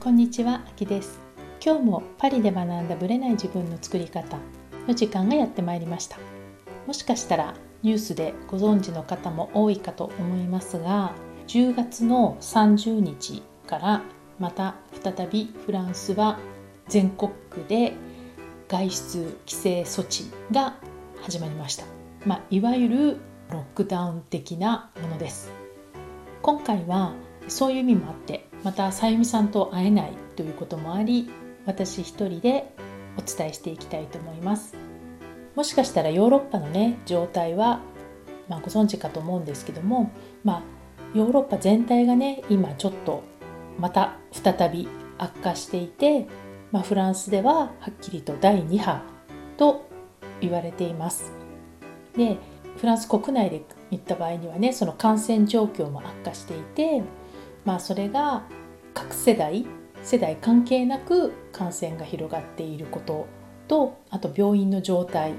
こんにちは、あきです。今日もパリで学んだブレない自分の作り方の時間がやってまいりました。もしかしたらニュースでご存知の方も多いかと思いますが10月の30日からまた再びフランスは全国区で外出規制措置が始まりました、まあ、いわゆるロックダウン的なものです。今回はそういう意味もあってまたさゆみさんと会えないということもあり私一人でお伝えしていきたいと思います。もしかしたらヨーロッパのね状態は、まあ、ご存知かと思うんですけども、まあ、ヨーロッパ全体がね今ちょっとまた再び悪化していて、まあ、フランスでははっきりと第2波と言われています。でフランス国内で行った場合にはねその感染状況も悪化していてまあそれが各世代世代関係なく感染が広がっていることとあと病院の状態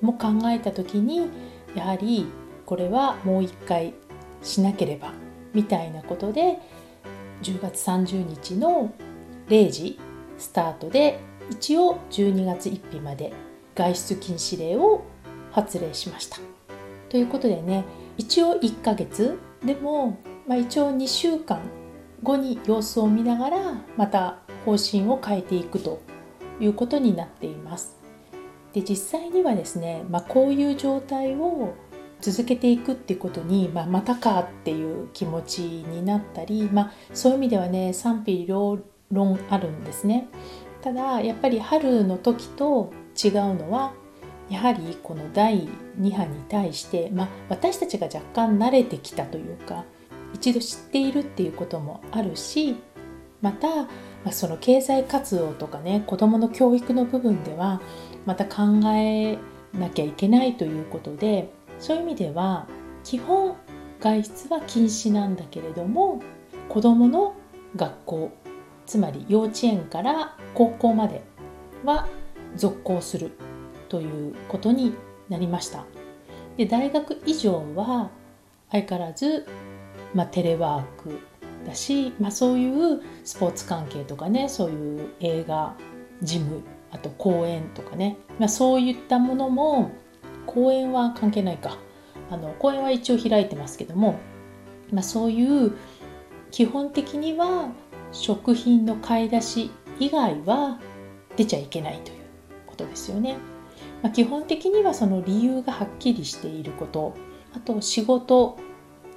も考えた時にやはりこれはもう一回しなければみたいなことで10月30日の0時スタートで一応12月1日まで外出禁止令を発令しました。ということでね一応1ヶ月でも、まあ、一応2週間後に様子を見ながらまた方針を変えていくということになっています。で実際にはですね、まあ、こういう状態を続けていくっていうことに、まあ、またかっていう気持ちになったり、まあ、そういう意味ではね賛否両論あるんですね。ただやっぱり春の時と違うのはやはりこの第2波に対して、まあ、私たちが若干慣れてきたというか一度知っているっていうこともあるしまた、まあ、その経済活動とかね子どもの教育の部分ではまた考えなきゃいけないということでそういう意味では基本外出は禁止なんだけれども子どもの学校つまり幼稚園から高校までは続行するということになりました。で大学以上は相変わらずまあ、テレワークだし、まあ、そういうスポーツ関係とかねそういう映画ジムあと公演とかね、まあ、そういったものも公演は関係ないかあの公演は一応開いてますけども、まあ、そういう基本的には食品の買い出し以外は出ちゃいけないということですよね。まあ、基本的にはその理由がはっきりしていることあと仕事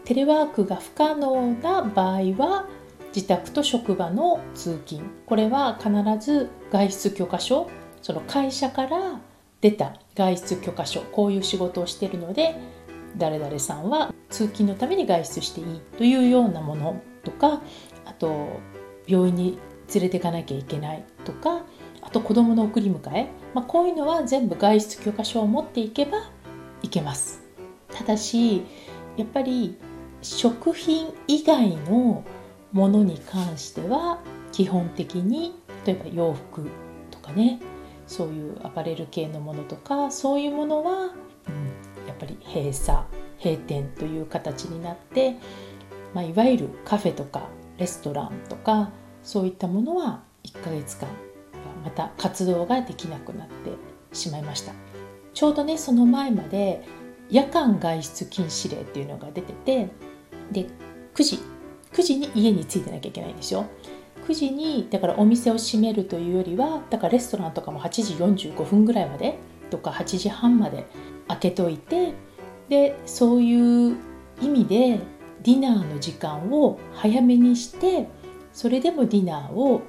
テレワークが不可能な場合は自宅と職場の通勤。これは必ず外出許可書その会社から出た外出許可書こういう仕事をしているので誰々さんは通勤のために外出していいというようなものとかあと病院に連れていかなきゃいけないとかあと子どもの送り迎え、まあ、こういうのは全部外出許可書を持っていけばいけます。ただしやっぱり食品以外のものに関しては基本的に例えば洋服とかねそういうアパレル系のものとかそういうものは、うん、やっぱり閉鎖閉店という形になって、まあ、いわゆるカフェとかレストランとかそういったものは1ヶ月間また活動ができなくなってしまいました。ちょうどねその前まで夜間外出禁止令っていうのが出ててで9時9時に家に着いてなきゃいけないんですよ。9時にだからお店を閉めるというよりはだからレストランとかも8時45分ぐらいまでとか8時半まで開けといてでそういう意味でディナーの時間を早めにしてそれでもディナーを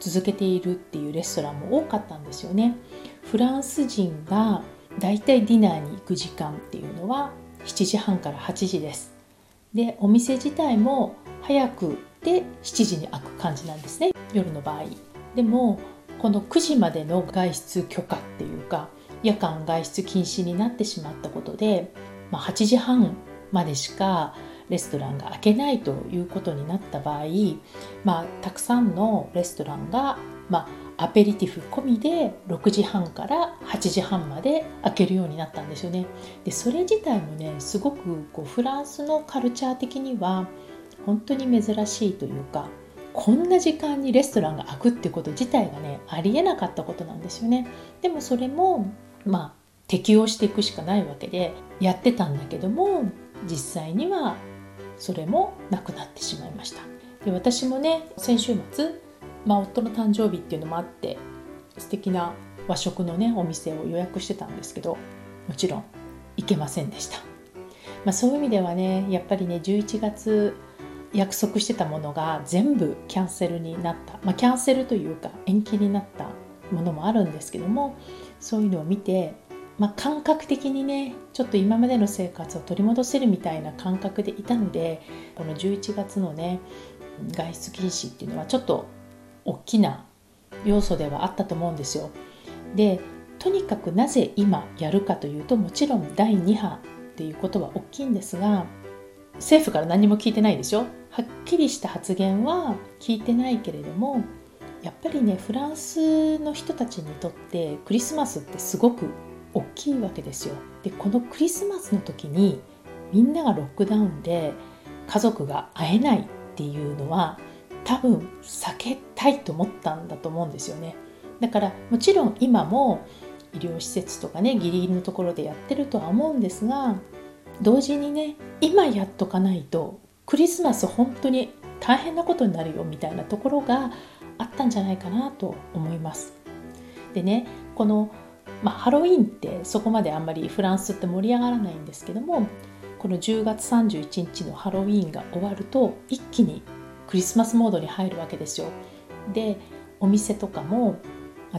続けているっていうレストランも多かったんですよね。フランス人がだいたいディナーに行く時間っていうのは7時半から8時です。でお店自体も早くで7時に開く感じなんですね。夜の場合。でもこの9時までの外出許可っていうか夜間外出禁止になってしまったことで、まあ、8時半までしかレストランが開けないということになった場合、まあ、たくさんのレストランが、まあ、アペリティフ込みで6時半から8時半まで開けるようになったんですよね。でそれ自体もねすごくこうフランスのカルチャー的には本当に珍しいというかこんな時間にレストランが開くってこと自体がねありえなかったことなんですよねでもそれもまあ適応していくしかないわけでやってたんだけども実際にはそれもなくなってしまいましたで私もね先週末、まあ、夫の誕生日っていうのもあって素敵な和食のねお店を予約してたんですけどもちろん行けませんでした、まあ、そういう意味ではねやっぱりね11月約束してたものが全部キャンセルになった、まあ、キャンセルというか延期になったものもあるんですけどもそういうのを見てまあ、感覚的にねちょっと今までの生活を取り戻せるみたいな感覚でいたのでこの11月のね外出禁止っていうのはちょっと大きな要素ではあったと思うんですよ。でとにかくなぜ今やるかというともちろん第2波っていうことは大きいんですが政府から何も聞いてないでしょ？はっきりした発言は聞いてないけれどもやっぱりねフランスの人たちにとってクリスマスってすごく大きいわけですよ。でこのクリスマスの時にみんながロックダウンで家族が会えないっていうのは多分避けたいと思ったんだと思うんですよね。だからもちろん今も医療施設とかねギリギリのところでやってるとは思うんですが同時にね今やっとかないとクリスマス本当に大変なことになるよみたいなところがあったんじゃないかなと思います。でねこのまあ、ハロウィンってそこまであんまりフランスって盛り上がらないんですけどもこの10月31日のハロウィンが終わると一気にクリスマスモードに入るわけですよ。でお店とかも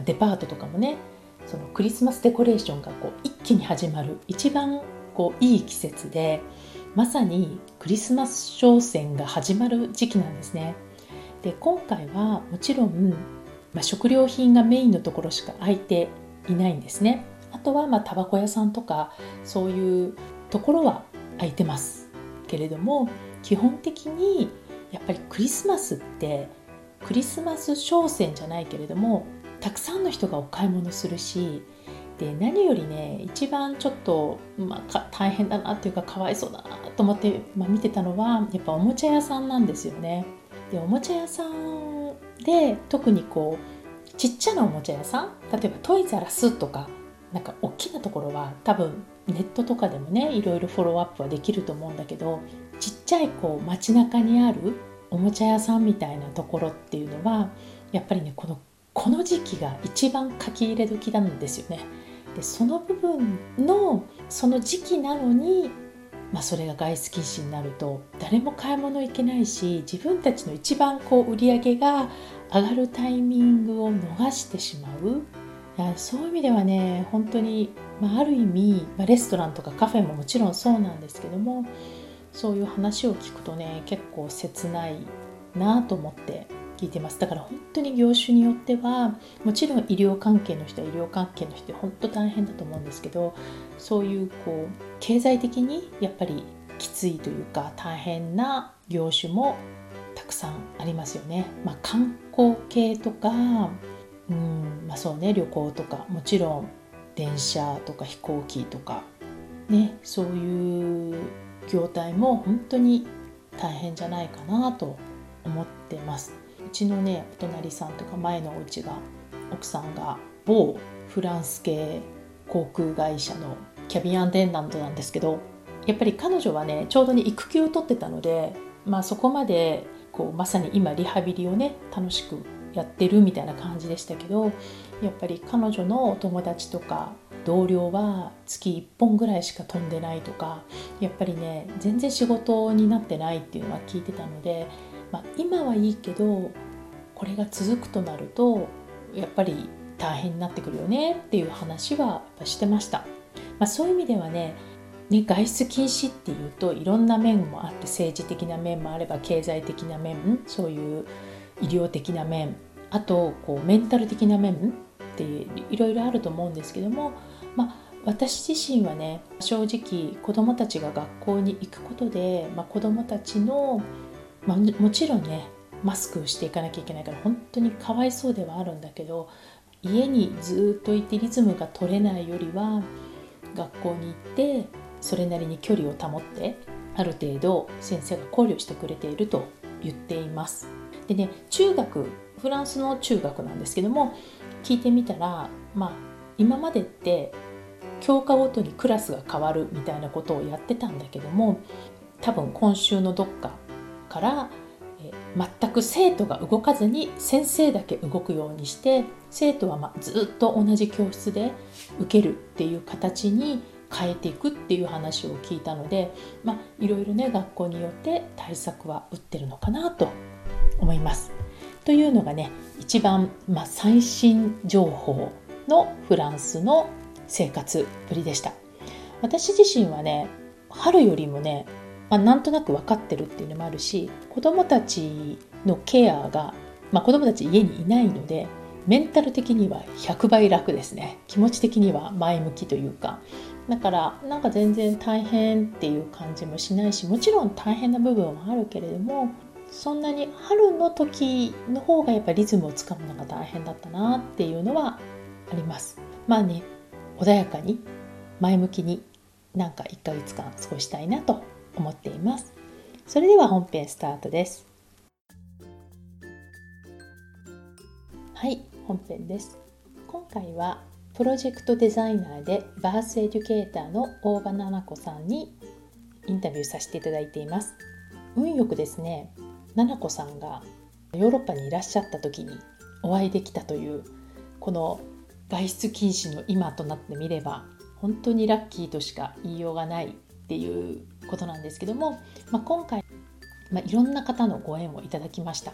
デパートとかもねそのクリスマスデコレーションがこう一気に始まる一番こういい季節でまさにクリスマス商戦が始まる時期なんですね。で今回はもちろん、まあ、食料品がメインのところしか空いていないんですね。あとはまあタバコ屋さんとかそういうところは空いてますけれども基本的にやっぱりクリスマスってクリスマス商戦じゃないけれどもたくさんの人がお買い物するしで何よりね一番ちょっと、まあ、大変だなっていうかかわいそうだなと思って、まあ、見てたのはやっぱおもちゃ屋さんなんですよね。でおもちゃ屋さんで特にこうちっちゃなおもちゃ屋さん例えばトイザラスとかなんか大きなところは多分ネットとかでもねいろいろフォローアップはできると思うんだけどちっちゃいこう街中にあるおもちゃ屋さんみたいなところっていうのはやっぱりねこのこの時期が一番書き入れ時なんですよね。でその部分のその時期なのに、まあ、それが外出禁止になると誰も買い物行けないし自分たちの一番こう売り上げが上がるタイミングを逃してしまうそういう意味ではね本当に、まあ、ある意味、まあ、レストランとかカフェももちろんそうなんですけどもそういう話を聞くとね結構切ないなと思って聞いてますだから本当に業種によってはもちろん医療関係の人は医療関係の人本当大変だと思うんですけどそういうこう経済的にやっぱりきついというか大変な業種もたくさんありますよね。まあ、観光系とか、うんまあ、そうね旅行とかもちろん電車とか飛行機とかねそういう業態も本当に大変じゃないかなと思ってます。うちのねお隣さんとか前のお家が奥さんが某フランス系航空会社のキャビンアンテンダントなんですけどやっぱり彼女はねちょうどに育休を取ってたのでまあそこまでこうまさに今リハビリをね楽しくやってるみたいな感じでしたけどやっぱり彼女のお友達とか同僚は月1本ぐらいしか飛んでないとかやっぱりね全然仕事になってないっていうのは聞いてたので、まあ、今はいいけどこれが続くとなるとやっぱり大変になってくるよねっていう話はしてました。まあ、そういう意味ではねね、外出禁止っていうといろんな面もあって政治的な面もあれば経済的な面そういう医療的な面あとこうメンタル的な面っていろいろあると思うんですけども、まあ、私自身はね正直子どもたちが学校に行くことで、まあ、子どもたちの、まあ、もちろんねマスクしていかなきゃいけないから本当にかわいそうではあるんだけど家にずっといてリズムが取れないよりは学校に行ってそれなりに距離を保ってある程度先生が考慮してくれていると言っています。でね中学フランスの中学なんですけども聞いてみたらまあ今までって教科ごとにクラスが変わるみたいなことをやってたんだけども多分今週のどっかから全く生徒が動かずに先生だけ動くようにして生徒はまずっと同じ教室で受けるっていう形に変えていくっていう話を聞いたので、まあ、いろいろね学校によって対策は打ってるのかなと思います。というのがね一番、まあ、最新情報のフランスの生活ぶりでした。私自身はね春よりもね、まあ、なんとなく分かってるっていうのもあるし子供たちのケアが、まあ、子供たち家にいないのでメンタル的には100倍楽ですね。気持ち的には前向きというか。だからなんか全然大変っていう感じもしないしもちろん大変な部分はあるけれどもそんなに春の時の方がやっぱリズムをつかむのが大変だったなっていうのはあります。まあね穏やかに前向きになんか1ヶ月間過ごしたいなと思っています。それでは本編スタートです。はい本編です。今回はプロジェクトデザイナーでバースエデュケーターの大場奈々子さんにインタビューさせていただいています。運よくですね奈々子さんがヨーロッパにいらっしゃった時にお会いできたというこの外出禁止の今となってみれば本当にラッキーとしか言いようがないっていうことなんですけども、まあ、今回、まあ、いろんな方のご縁をいただきました。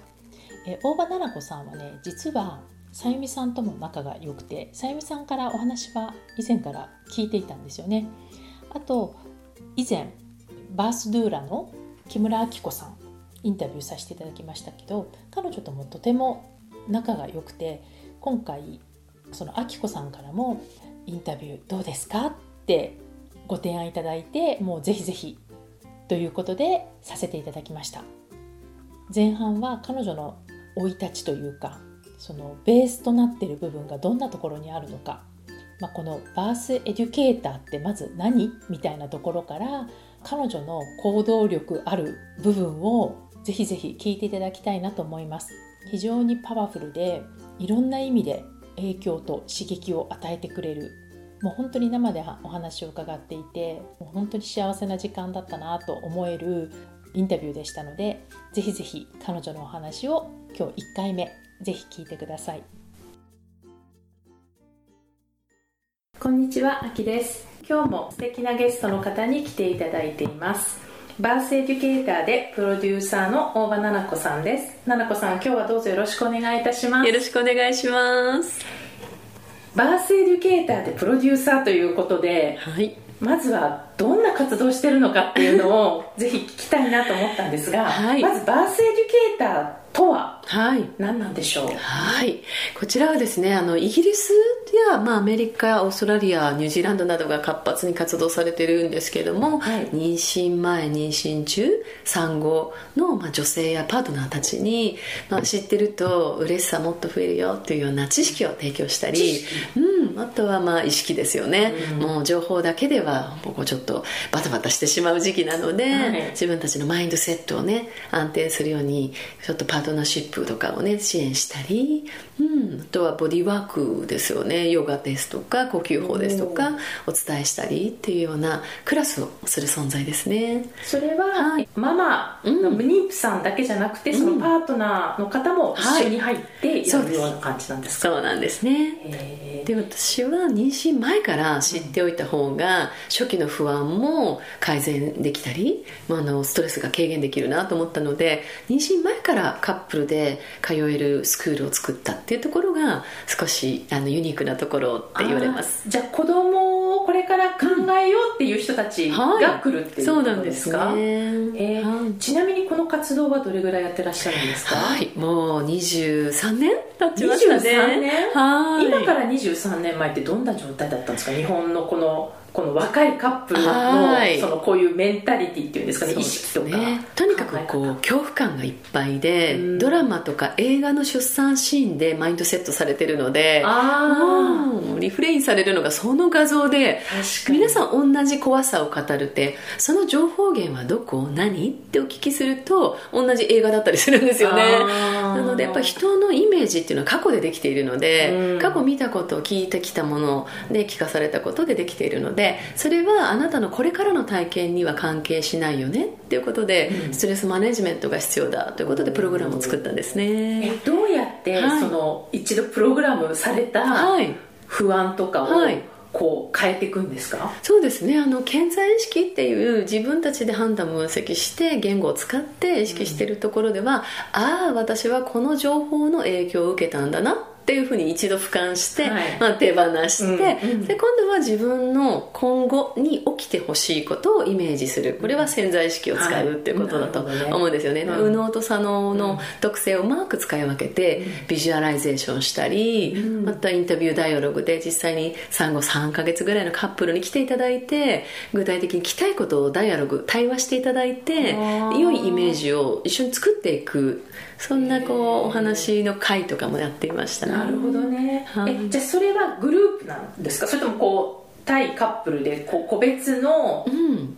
え大場奈々子さんはね実はさゆみさんとも仲が良くてさゆみさんからお話は以前から聞いていたんですよね。あと以前バースドゥーラの木村明子さんインタビューさせていただきましたけど彼女ともとても仲が良くて今回そのあきこさんからもインタビューどうですか？ってご提案いただいてもうぜひぜひということでさせていただきました。前半は彼女の生い立ちというかそのベースとなってる部分がどんなところにあるのか、まあ、このバースエデュケーターってまず何みたいなところから彼女の行動力ある部分をぜひぜひ聞いていただきたいなと思います。非常にパワフルでいろんな意味で影響と刺激を与えてくれる。もう本当に生でお話を伺っていてもう本当に幸せな時間だったなと思えるインタビューでしたのでぜひぜひ彼女のお話を今日1回目ぜひ聞いてください。こんにちはあきです。今日も素敵なゲストの方に来ていただいています。バースエデュケーターでプロデューサーの大場奈々子さんです。奈々子さん今日はどうぞよろしくお願いいたします。よろしくお願いします。バースエデュケーターでプロデューサーということで、はい、まずはどんな活動してるのかっていうのを ぜひ聞きたいなと思ったんですが、はい、まずバースエデュケーターとは何なんでしょう、はい、はい、こちらはですねあのイギリスや、まあ、アメリカオーストラリアニュージーランドなどが活発に活動されてるんですけども、はい、妊娠前妊娠中産後の、まあ、女性やパートナーたちに、まあ、知ってると嬉しさもっと増えるよというような知識を提供したり、うん、あとはまあ意識ですよね、うん、もう情報だけではここちょっとバタバタしてしまう時期なので、はい、自分たちのマインドセットをね安定するようにちょっとパートナーシップとかをね支援したり、うん、あとはボディワークですよね。ヨガですとか呼吸法ですとかお伝えしたりっていうようなクラスをする存在ですね。それは、はい、ママの妊婦さんだけじゃなくて、うん、そのパートナーの方も一緒に入ってやるような感じなんですか、そうなんですね。で私は妊娠前から知っておいた方が初期の不安も改善できたり、まあ、あのストレスが軽減できるなと思ったので妊娠前からカップルで通えるスクールを作ったってていうところが少しあのユニークなところって言われます。じゃあ子供をこれから考えようっていう人たちが来るっていうことですか、はい、えー、ちなみにこの活動はどれぐらいやってらっしゃるんですか？はい。もう23年経ちましたね。23年？はい。今から23年前ってどんな状態だったんですか？日本のこのこの若いカップルのそのこういうメンタリティっていうんですかね、意識とか、ね、とにかくこう恐怖感がいっぱいで、ドラマとか映画の出産シーンでマインドセットされてるのであリフレインされるのがその画像で皆さん同じ怖さを語るってその情報源はどこ？何？ってお聞きすると同じ映画だったりするんですよね。なのでやっぱ人のイメージっていうのは過去でできているので、過去見たことを聞いてきたもので聞かされたことでできているのでそれはあなたのこれからの体験には関係しないよね？っていうことで、ストレスマネジメントが必要だということでプログラムを作ったんですね、えどうやって、はい、その一度プログラムされた不安とかを、はいこう変えていくんですか？そうですね。あの潜在意識っていう自分たちで判断分析して言語を使って意識しているところでは、うん、ああ私はこの情報の影響を受けたんだなっていうふうに一度俯瞰して、はい、まあ、手放して、うんうん、で今度は自分の今後に起きてほしいことをイメージする。これは潜在意識を使うっていうことだと思うんですよね、はい、右脳と左脳の特性をうまく使い分けて、ビジュアライゼーションしたり、うん、またインタビューダイアログで実際に産後3か月ぐらいのカップルに来ていただいて具体的に聞きたいことをダイアログ対話していただいて良いイメージを一緒に作っていくそんなこうお話の会とかもやっていましたなるほどね、はい、えじゃあそれはグループなんですか？それともこう対カップルでこ個別の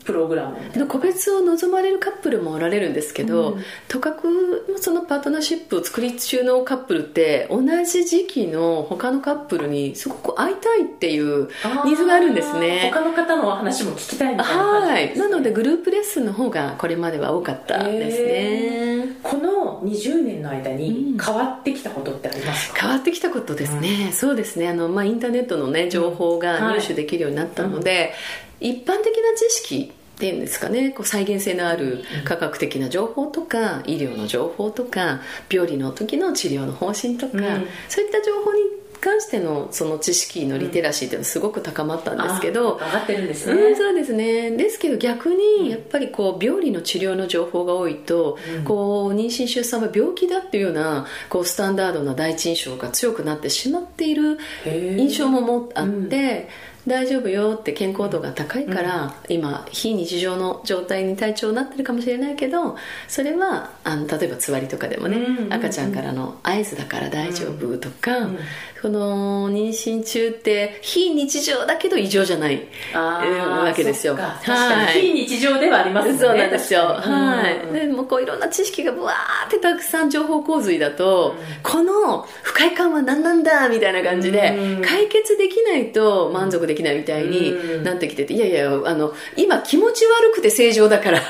プログラム、うん、個別を望まれるカップルもおられるんですけど、うん、とかくそのパートナーシップを作り中のカップルって同じ時期の他のカップルにすごく会いたいっていうニーズがあるんですね。他の方の話も聞きたいみたいな感じ、ね、はい。なのでグループレッスンの方がこれまでは多かったですね。この20年の間に変わってきたことってありますか、うん、変わってきたことですね、そうですね。あの、まあ、インターネットのね情報が入手できるようになったので、うん、一般的な知識っていうんですかねこう再現性のある科学的な情報とか医療の情報とか病理の時の治療の方針とか、うん、そういった情報に関してのその知識のリテラシーっていうのはすごく高まったんですけど、うん、上がってるんですね、うん、そうですね。ですけど逆にやっぱりこう病理の治療の情報が多いと、うん、こう妊娠出産は病気だっていうようなこうスタンダードな第一印象が強くなってしまっている印象ももあって、大丈夫よって健康度が高いから、うん、今非日常の状態に体調になってるかもしれないけどそれはあの例えばつわりとかでもね、うん、赤ちゃんからの合図だから大丈夫とか、うん、この妊娠中って非日常だけど異常じゃない。わけですよ。確かに非日常ではありますね。そうなんですよ、はい、でもこういろんな知識がブワーってたくさん情報洪水だと、この不快感は何なんだみたいな感じで、解決できないと満足でできないみたいになってきてて、いやいや、あの、今気持ち悪くて正常だから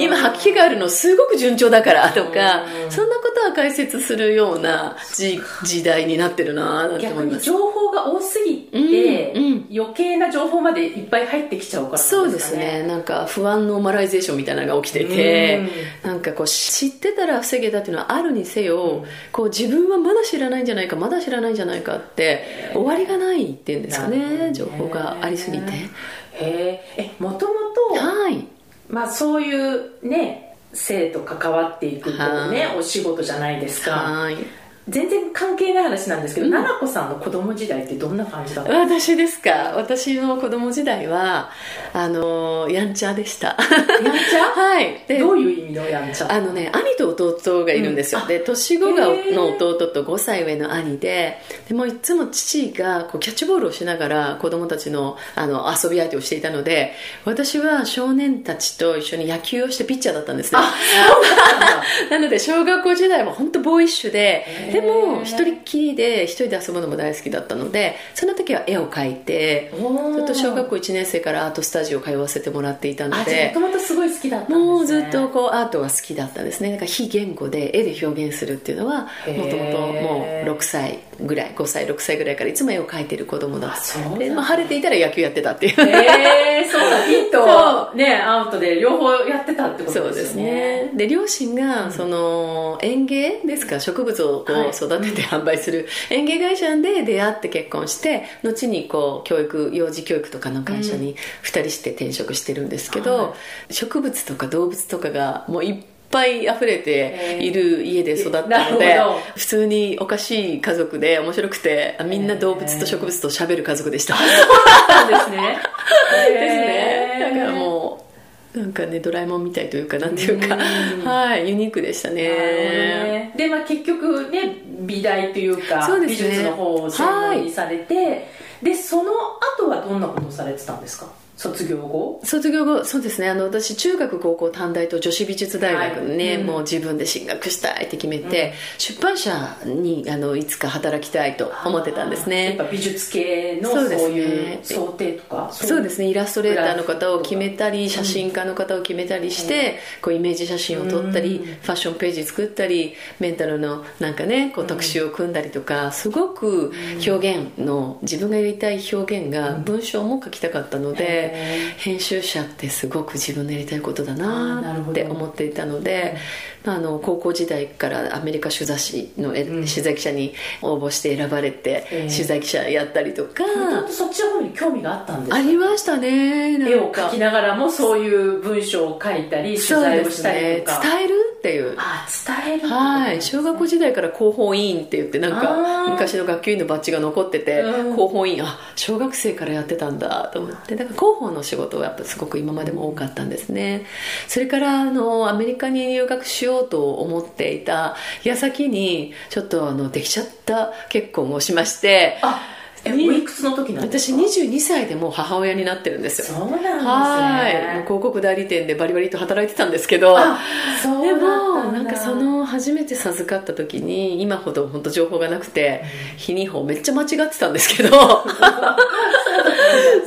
今吐き気があるのすごく順調だからとか、そんなことは解説するような時時代になってるなと思います。情報が多すぎて、うんうん、余計な情報までいっぱい入ってきちゃうから、ね、そうですね。なんか不安ノーマライゼーションみたいなのが起きてて、なんかこう知ってたら防げたっていうのはあるにせよ、こう自分はまだ知らないんじゃないか、まだ知らないんじゃないかって終わりがないっていうんですかね。情報がありすぎて。へえもともとはい。まあそういうね性と関わっていくこうねお仕事じゃないですか。はい全然関係ない話なんですけど、奈々子さんの子供時代ってどんな感じだった？私ですか？私の子供時代はあのやんちゃでした。やんちゃ？はい。でどういう意味のやんちゃ？あのね兄と弟がいるんですよ、うん、で年子がの弟と5歳上の兄ででもいつも父がこうキャッチボールをしながら子供たちのあの遊び相手をしていたので私は少年たちと一緒に野球をしてピッチャーだったんですね。なので小学校時代は本当ボーイッシュででも一人っきりで一人で遊ぶのも大好きだったのでその時は絵を描いてずっと小学校1年生からアートスタジオ通わせてもらっていたのでもともとすごい好きだったんです、ね、もうずっとこうアートが好きだったんですね。だから非言語で絵で表現するっていうのはもともともう6歳ぐらい5歳6歳ぐらいからいつも絵を描いてる子供だった。で、まあ、晴れていたら野球やってたっていう。へえー、そうだ。ヒットねアウトで両方やってたってことですね。そうですね。で両親がその園芸ですか植物をこう育てて販売する園芸会社で出会って結婚して後にこう教育幼児教育とかの会社に2人して転職してるんですけど、植物とか動物とかがもういっぱい溢れている家で育ったので普通におかしい家族で面白くてみんな動物と植物と喋る家族でした、そうだったんですね。ですね。だからもうなんかねドラえもんみたいというかなんていうか、はいユニークでしたね。ね。でまあ結局ね美大というか、ね、美術の方を専門にされて、はいでその後はどんなことをされてたんですか？卒業後？卒業後そうですね。あの私中学高校短大と女子美術大学にね、はい。うん、もう自分で進学したいって決めて、うん、出版社にあのいつか働きたいと思ってたんですね。やっぱ美術系のそういう想定とか？そうですね。イラストレーターの方を決めたり写真家の方を決めたりして、うん、こうイメージ写真を撮ったり、ファッションページ作ったりメンタルのなんかねこう特集を組んだりとかすごく表現の自分がやりたい表現が文章も書きたかったので、編集者ってすごく自分のやりたいことだなって思っていたので、あ、あの高校時代からアメリカ取材誌の、取材記者に応募して選ばれて、取材記者やったりとか。そっちの方に興味があったんですか？ありましたね。絵を描きながらもそういう文章を書いたり取材をしたりとか、ね、伝えるっていう。あ伝えるはい。小学校時代から広報委員って言ってなんか昔の学級委員のバッジが残ってて、うん、広報委員あ小学生からやってたんだと思って。だから広報の仕事はやっぱすごく今までも多かったんですね。それからあのアメリカに留学しようと思っていた矢先にちょっとあのできちゃった結婚をしましてあおいくつの時なんですか？私22歳でもう母親になってるんですよ。そうなんですね。はい。広告代理店でバリバリと働いてたんですけど。でもなんかその初めて授かった時に今ほど本当情報がなくて日にほめっちゃ間違ってたんですけど。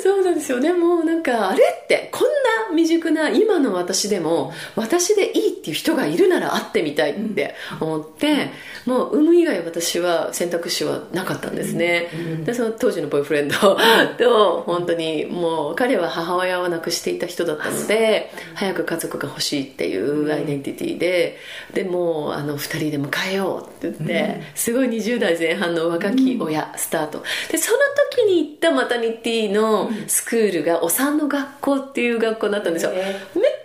そうなんですよ。でもなんかあれってこんな未熟な今の私でも私でいいっていう人がいるなら会ってみたいって思って、もう産む以外私は選択肢はなかったんですね、でその当時のボーイフレンドと本当にもう彼は母親を亡くしていた人だったので早く家族が欲しいっていうアイデンティティででもあの2人で迎えようって言って、すごい20代前半の若き親スタート。でその時に行ったマタニティのスクールがお産の学校っていう学校だったんですよ、めっ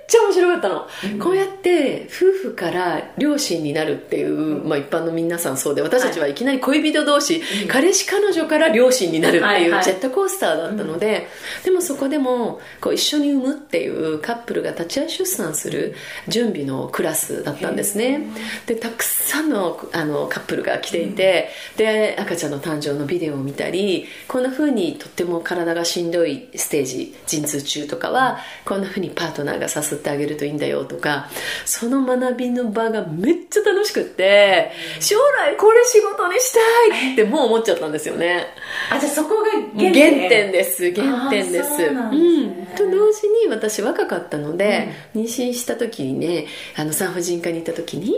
ちゃ面白かったの、うん、こうやって夫婦から両親になるっていう、うん、まあ、一般の皆さんそうで私たちはいきなり恋人同士、はい、彼氏彼女から両親になるっていうジェットコースターだったので、はいはい、でもそこでもこう一緒に産むっていうカップルが立ち会い出産する準備のクラスだったんですね。でたくさんのあのカップルが来ていて、うん、で赤ちゃんの誕生のビデオを見たりこんな風にとっても体がしんどいステージ陣痛中とかはこんな風にパートナーがさすってあげるといいんだよとかその学びの場がめっちゃ楽しくって将来これ仕事にしたいってもう思っちゃったんですよね。あじゃあそこが原点。です。原点です、ね、うん。と同時に私若かったので、うん、妊娠した時にねあの産婦人科に行った時に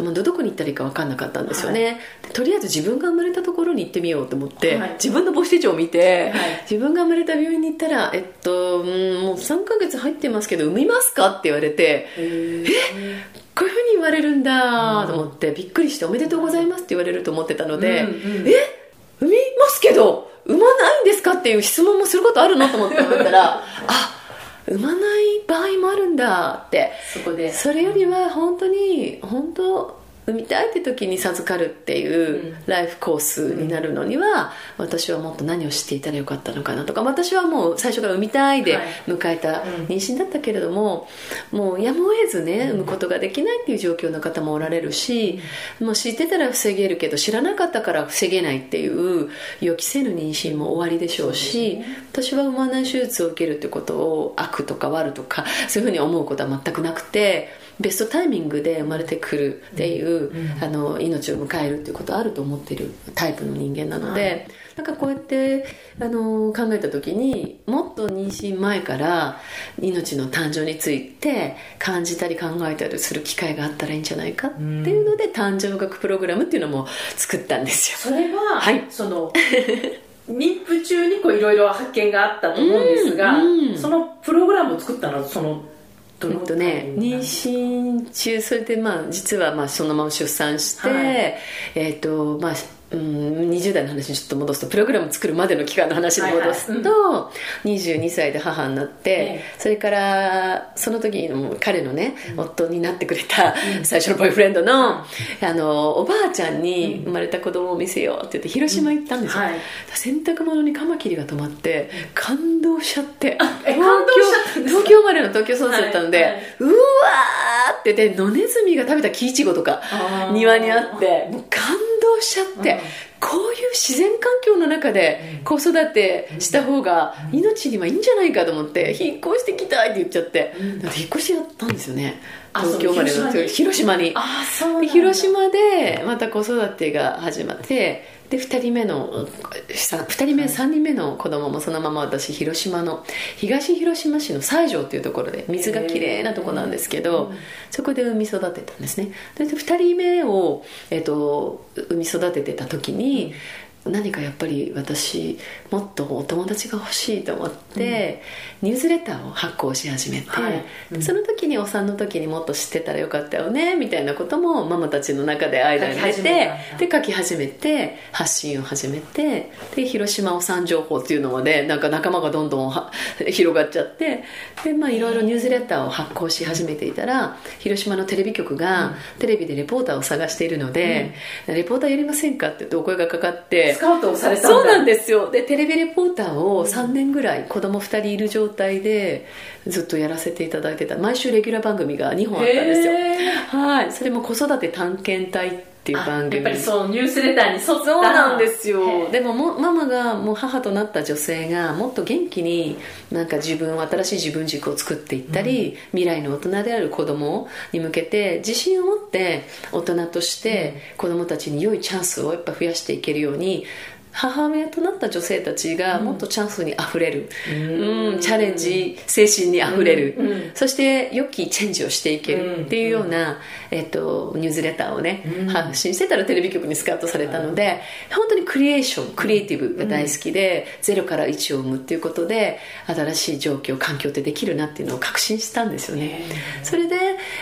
もうどこに行ったらいいか分かんなかったんですよね、はい、とりあえず自分が生まれたところに行ってみようと思って、はい、自分の母子手帳を見て、はい、自分が生まれた病院に行ったらえっと、うん、もう3ヶ月入ってますけど産みますか？って言われてえ？こういうふうに言われるんだと思って、びっくりしておめでとうございますって言われると思ってたので、うんうん、え？産みますけど産まないんですか？っていう質問もすることあるの？と思って思ったら あ産まない場合もあるんだって。そこで。それよりは本当に本当産みたいって時に授かるっていうライフコースになるのには、私はもっと何を知っていたらよかったのかなとか私はもう最初から産みたい。で迎えた妊娠だったけれども、もうやむを得ずね産むことができないっていう状況の方もおられるし、もう知ってたら防げるけど知らなかったから防げないっていう予期せぬ妊娠も終わりでしょうし私は産まない手術を受けるってことを悪とか悪とかそういうふうに思うことは全くなくて。ベストタイミングで生まれてくるっていう、うん、あの命を迎えるっていうことあると思ってるタイプの人間なので、はい、なんかこうやってあの考えた時にもっと妊娠前から命の誕生について感じたり考えたりする機会があったらいいんじゃないかっていうので、うん、誕生学プログラムっていうのも作ったんですよ。それは、はい、その妊婦中にこういろいろ発見があったと思うんですが、うんうん、そのプログラムを作ったのはそのえっとね、妊娠中それでまあ実はまあそのまま出産して、はい、えっとまあうん、20代の話にちょっと戻すとプログラム作るまでの期間の話に戻すと、はいはい、22歳で母になって、それからその時の彼のね、うん、夫になってくれた最初のボーイフレンドの,、あのおばあちゃんに生まれた子供を見せようって言って広島行ったんですよ、はい、洗濯物にカマキリが止まって感動しちゃって東京東京生まれの東京育ちだったので、うわーって言って野ネズミが食べた木いちごとか庭にあってもう感しちゃって、うん、こういう自然環境の中で子育てした方が命にはいいんじゃないかと思って引っ越してきたいって言っちゃって引っ越しやったんですよね。東京までの広島に。広島でまた子育てが始まってで2人目の2人目3人目の子供もそのまま私広島の東広島市の西条っていうところで水がきれいなとこなんですけどそこで産み育てたんですね。で2人目を、えーと、産み育ててた時に何かやっぱり私もっとお友達が欲しいと思って、うん、ニュースレターを発行し始めて、はい。うん、その時にお産の時にもっと知ってたらよかったよねみたいなこともママたちの中で間に出てで書き始めて発信を始めてで広島お産情報っていうのまでなんか仲間がどんどん 広がっちゃってでまあいろいろニュースレターを発行し始めていたら広島のテレビ局がテレビでレポーターを探しているので、うん、レポーターやりませんかってお声がかかってスカウトされたそうなんですよ。でテレビレポーターを3年ぐらい子供2人いる状態でずっとやらせていただいてた。毎週レギュラー番組が2本あったんですよ。はい。それも子育て探検隊っていう番組。やっぱりそうニュースレターに沿った。そうなんですよ。でももママがもう母となった女性がもっと元気になんか自分新しい自分軸を作っていったり、うん、未来の大人である子供に向けて自信を持って大人として子供たちに良いチャンスをやっぱ増やしていけるように母親となった女性たちがもっとチャンスにあふれる、うん、チャレンジ精神にあふれる、うん、そして良きチェンジをしていけるっていうような、えっと、ニュースレターをね、発信してたらテレビ局にスカウトされたので本当にクリエーションクリエイティブが大好きで、0から1を生むっていうことで新しい状況環境ってできるなっていうのを確信したんですよね。それで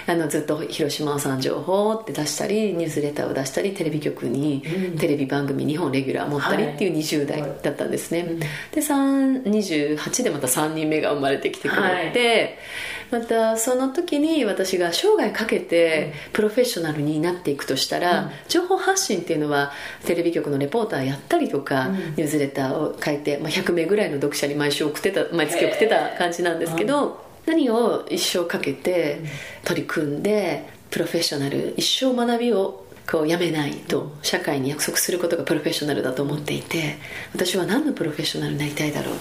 あのずっと広島さん情報って出したりニュースレターを出したりテレビ局にテレビ番組2本レギュラー持ったり、っていう20代だったんですね、はい、で28でまた3人目が生まれてきてくれて、はい、またその時に私が生涯かけてプロフェッショナルになっていくとしたら、うん、情報発信っていうのはテレビ局のレポーターやったりとか、うん、ニュースレターを書いて、まあ、100名ぐらいの読者に毎週送ってた毎月送ってた感じなんですけど、何を一生かけて取り組んでプロフェッショナル一生学びをこうやめないと社会に約束することがプロフェッショナルだと思っていて私は何のプロフェッショナルになりたいだろう？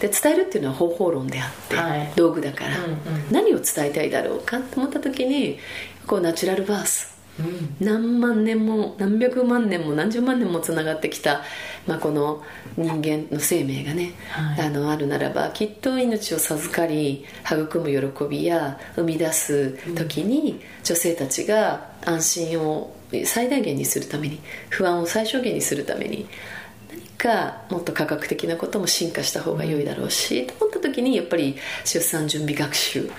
で伝えるっていうのは方法論であって、はい、道具だから、うんうん、何を伝えたいだろうかと思った時にこうナチュラルバース、うん、何万年も何百万年も何十万年もつながってきた、まあ、この人間の生命がね、はい、あのあるならばきっと命を授かり育む喜びや生み出す時に、女性たちが安心を最大限にするために不安を最小限にするために何かもっと科学的なことも進化した方が良いだろうし、と思った時にやっぱり出産準備学習っ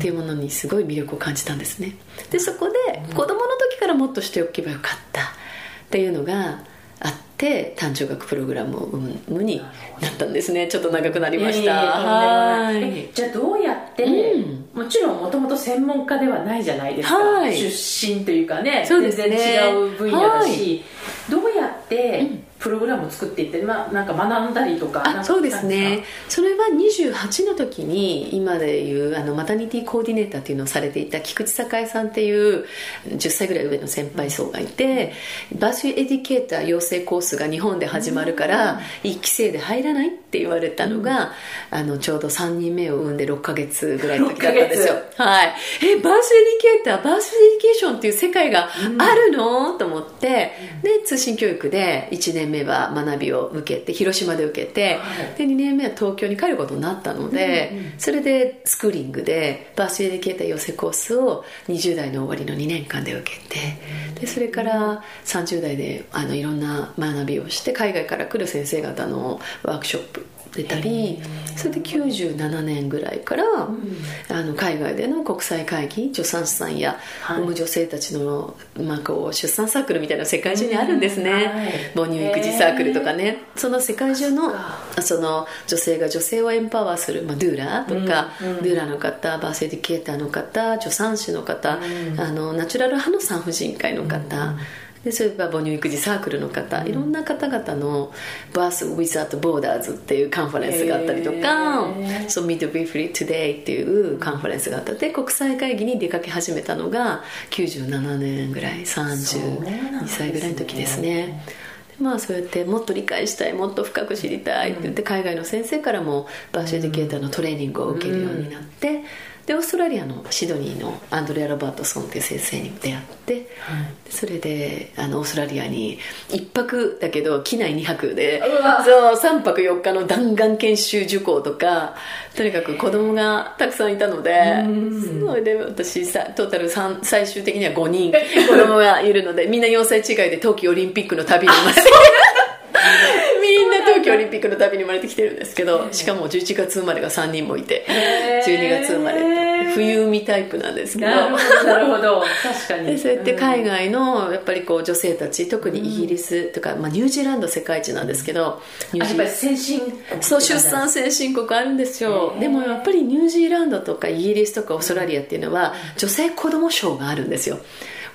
ていうものにすごい魅力を感じたんですね。でそこで子供の時からもっとしておけばよかったっていうのがあって誕生学プログラムを生むになったんですね。ちょっと長くなりました、はい。じゃあどうやって、うん、もちろんもともと専門家ではないじゃないですか、はい、出身というかねそうですね。全然違う分野だし、はい、どうやって、うんプログラムを作っていって、まあ、なんか学んだりとかそうですね。それは28の時に今でいうあのマタニティコーディネーターっていうのをされていた菊池栄さんっていう10歳ぐらい上の先輩層がいて、うん、 birth educator 養成コースが日本で始まるから、うん、1期生で入らないって言われたのが、うん、あのちょうど3人目を産んで6か月ぐらいの時だったんですよ。はい。えバーシュエディケーターバーシュエディケーションっていう世界があるの、と思って。で通信教育で1年目は学びを受けて広島で受けて、はい、で2年目は東京に帰ることになったので、うんうん、それでスクーリングで birth educator 養成コースを20代の終わりの2年間で受けてでそれから30代であのいろんな学びをして海外から来る先生方のワークショップ出たりそれで97年ぐらいから、うん、あの海外での国際会議助産師さんや産む女性たちの、まあ、こう出産サークルみたいな世界中にあるんですね、うん。はい、母乳育児サークルとかね。その世界中のその女性が女性をエンパワーする、まあ、ドゥーラーとか、うん、ドゥーラーの方バースエディケーターの方助産師の方、あのナチュラル派の産婦人科医の方、でそういえば母乳育児サークルの方、いろんな方々のバース・ウィザート・ボーダーズっていうカンファレンスがあったりとか「そう Meet Be Free Today」っていうカンファレンスがあった。で国際会議に出かけ始めたのが97年ぐらい32歳ぐらいの時ですね。まあそうやってもっと理解したいもっと深く知りたいって言って、海外の先生からもバーシュエディケーターのトレーニングを受けるようになって、でオーストラリアのシドニーのアンドレア・ロバートソンっていう先生に出会って、はい、それであのオーストラリアに1泊だけど機内2泊でそう3泊4日の弾丸研修受講とかとにかく子供がたくさんいたのでそれで私さトータル最終的には5人子供がいるのでみんな4歳違いで冬季オリンピックの旅にいます みんなオリンピックの旅に生まれてきてるんですけどしかも11月生まれが3人もいて12月生まれ冬海タイプなんですけど。なるほど確かに。そうやって海外のやっぱりこう女性たち特にイギリスとか、まあ、ニュージーランド世界一なんですけどやっぱり先進国。そう出産先進国あるんですよ。でもやっぱりニュージーランドとかイギリスとかオーストラリアっていうのは女性子供賞があるんですよ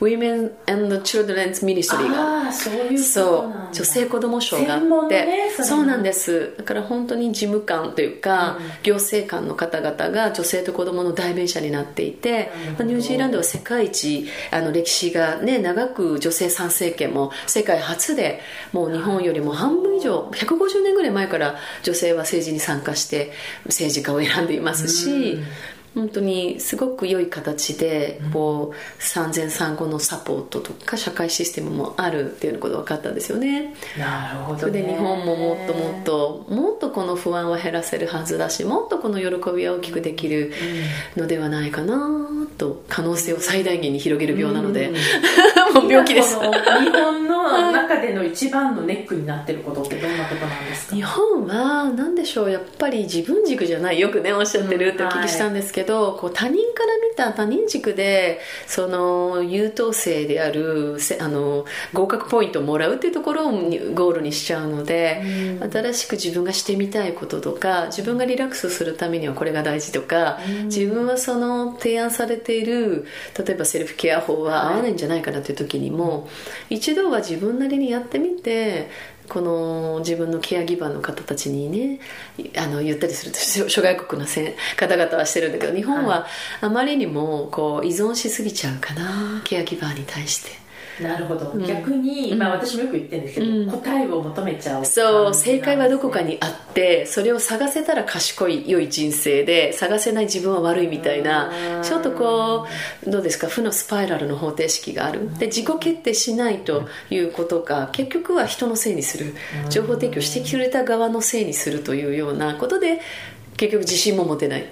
Women and Children's Ministry が。そう女性子ども賞があって、ね、そうなんです。だから本当に事務官というか、うん、行政官の方々が女性と子供の代弁者になっていて、まあ、ニュージーランドは世界一あの歴史がね長く女性参政権も世界初でもう日本よりも半分以上150年ぐらい前から女性は政治に参加して政治家を選んでいますし、うん本当にすごく良い形でこう産前産後のサポートとか社会システムもあるっていうことが分かったんですよね。なるほど、ね、で日本ももっともっともっとこの不安は減らせるはずだしもっとこの喜びは大きくできるのではないかなと可能性を最大限に広げる病なので、うん、もう病気です。日本の中での一番のネックになってることってどんなことなんですか日本は何でしょうやっぱり自分軸じゃないよくねおっしゃってるってお聞きしたんですけど、うんはい、こう他人から見た他人軸でその優等生であるあの合格ポイントをもらうっていうところをゴールにしちゃうので、うん、新しく自分がしてみたいこととか自分がリラックスするためにはこれが大事とか、自分はその提案されている例えばセルフケア法は合わないんじゃないかなという時にも、一度は自分なりにやってみてこの自分のケアギバーの方たちにねあの言ったりすると 諸外国のせ方々はしてるんだけど日本はあまりにもこう依存しすぎちゃうかなケアギバーに対して。なるほど、うん、逆に、まあ、私もよく言ってるんですけど、うん、答えを求めちゃう、そう正解はどこかにあってそれを探せたら賢い良い人生で探せない自分は悪いみたいなちょっとこうどうですか？負のスパイラルの方程式がある。で自己決定しないということが結局は人のせいにする。情報提供してくれた側のせいにするというようなことで結局自信も持てない。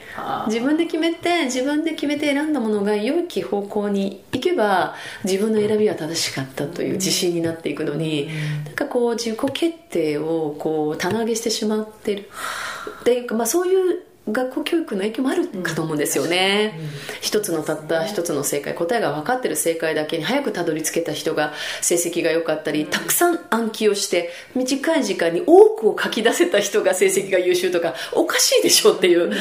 自分で決めて自分で決めて選んだものが良き方向に行けば自分の選びは正しかったという自信になっていくのに、なんかこう自己決定をこう棚上げしてしまってる。っていうか、まあ、そういう学校教育の影響もあるかと思うんですよね、うん、一つのたった一つの正解答えが分かってる正解だけに早くたどり着けた人が成績が良かったり、たくさん暗記をして短い時間に多くを書き出せた人が成績が優秀とかおかしいでしょっていう、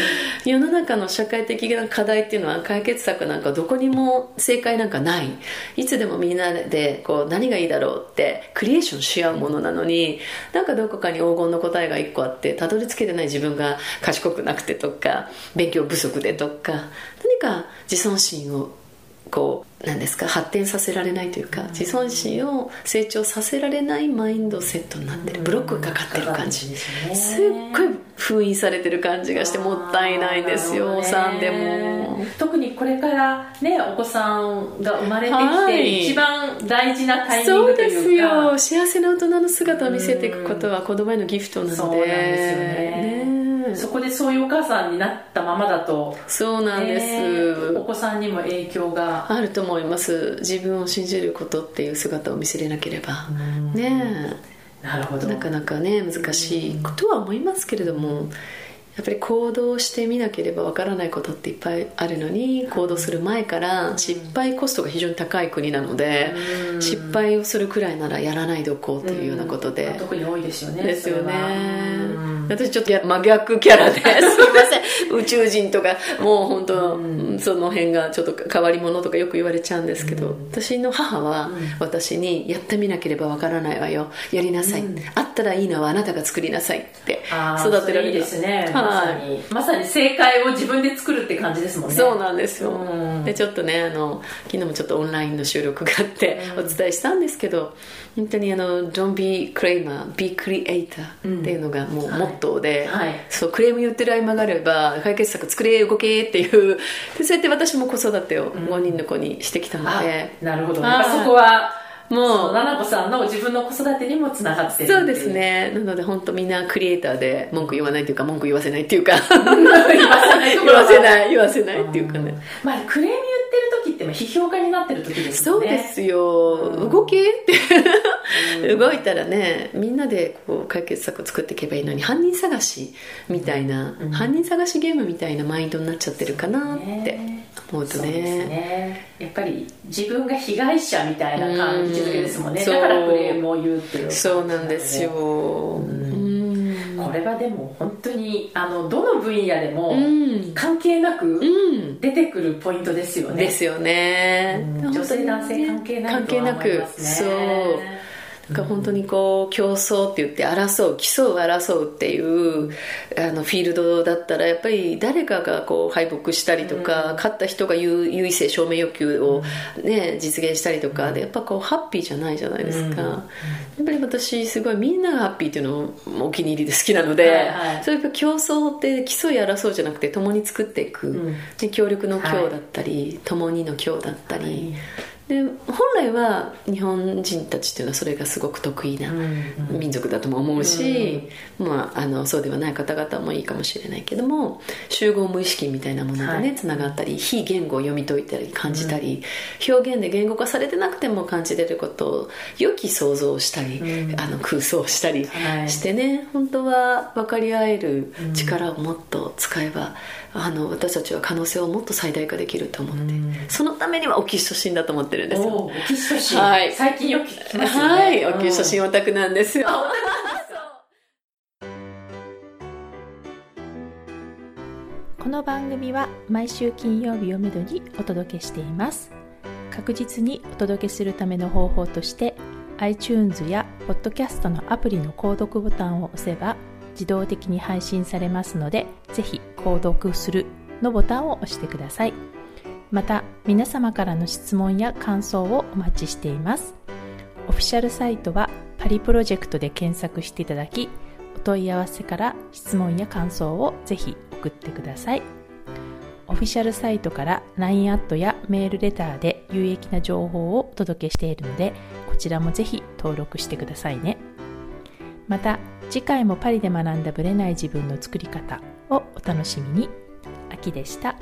世の中の社会的な課題っていうのは解決策なんかどこにも正解なんかない。いつでもみんなでこう何がいいだろうってクリエーションし合うものなのになんかどこかに黄金の答えが1個あってたどり着けてない自分が賢くなくてとか勉強不足でとか何か自尊心をこう何ですか発展させられないというか自尊心を成長させられないマインドセットになってるブロックがかかってる感じすっごい封印されてる感じがしてもったいないんですよお産でも。特にこれからねお子さんが生まれてきて、一番大事なタイミングというか。そうですよ。幸せな大人の姿を見せていくことは子供へのギフトなので。そうなんですよね。ねそこでそういうお母さんになったままだとそうなんです、お子さんにも影響が。あると思います。自分を信じることっていう姿を見せれなければ。ねなるほど。なかなかね難しいことは思いますけれどもっぱり行動してみなければわからないことっていっぱいあるのに行動する前から失敗コストが非常に高い国なので、失敗をするくらいならやらないでおこうというようなことで、特に多いですよねですよね私ちょっと真逆キャラですいません。宇宙人とかもう本当、その辺がちょっと変わり者とかよく言われちゃうんですけど、私の母は私にやってみなければわからないわよ。やりなさい、あったらいいのはあなたが作りなさいって育てられる。いいですね、まさに。まさに正解を自分で作るって感じですもんね。そうなんですよ、でちょっとねあの昨日もちょっとオンラインの収録があってお伝えしたんですけど、本当にあの Don't be claimer, be creator っていうのがもうモットーで、はい。はい、そうクレーム言ってる合間があれば解決策作れ動けっていうでそうやって私も子育てを5人の子にしてきたので、うん、なるほど、ね、そこはもう奈々子さんの自分の子育てにもつながってるそうですね。なので本当みんなクリエイターで文句言わないっていうか文句言わせないっていうか 言わせない。言わせない。言わせないっていうかね、まあクレーム言ってる時って批評家になってる時ですよね。そうですよ、うん、動けって。動いたらねみんなでこう解決策を作っていけばいいのに犯人探しみたいな、うん、犯人探しゲームみたいなマインドになっちゃってるかなって思うとね。ね。やっぱり自分が被害者みたいな感じ付けですもんね、だからクレームを言うっていう。そうなんですよ、これはでも本当にあのどの分野でも関係なく出てくるポイントですよね、ですよね、女性男性関係なく、関係なく。そうが本当にこう競争って言って争う競う争うっていうあのフィールドだったらやっぱり誰かがこう敗北したりとか、うん、勝った人が優優位性証明欲求を、ね、実現したりとかでやっぱこうハッピーじゃないじゃないですか、うん、やっぱり私すごいみんながハッピーっていうのもお気に入りで好きなので、はいはい、そういう競争って競い争うじゃなくて共に作っていく、うん、で協力の今日だったり、はい、共にの今日だったり、はいで本来は日本人たちっていうのはそれがすごく得意な民族だとも思うし、うんうん、まあ、あのそうではない方々もいいかもしれないけども集合無意識みたいなものでねつな、はい、がったり非言語を読み解いたり感じたり、うん、表現で言語化されてなくても感じれることを良き想像をしたり、あの空想したりしてね、はい、本当は分かり合える力をもっと使えば、あの私たちは可能性をもっと最大化できると思って、そのためにはオキシトシンだと思ってるんですよ。オキシトシン、はい、最近よく聞きますよね。はいオキシトシンオタクなんですよ、この番組は毎週金曜日をめどにお届けしています。確実にお届けするための方法として iTunes や Podcast のアプリの購読ボタンを押せば自動的に配信されますのでぜひ購読するのボタンを押してください。また皆様からの質問や感想をお待ちしています。オフィシャルサイトはパリプロジェクトで検索していただきお問い合わせから質問や感想をぜひ送ってください。オフィシャルサイトから LINE アットやメールレターで有益な情報をお届けしているのでこちらもぜひ登録してくださいね。また次回もパリで学んだブレない自分の作り方をお楽しみに秋でした。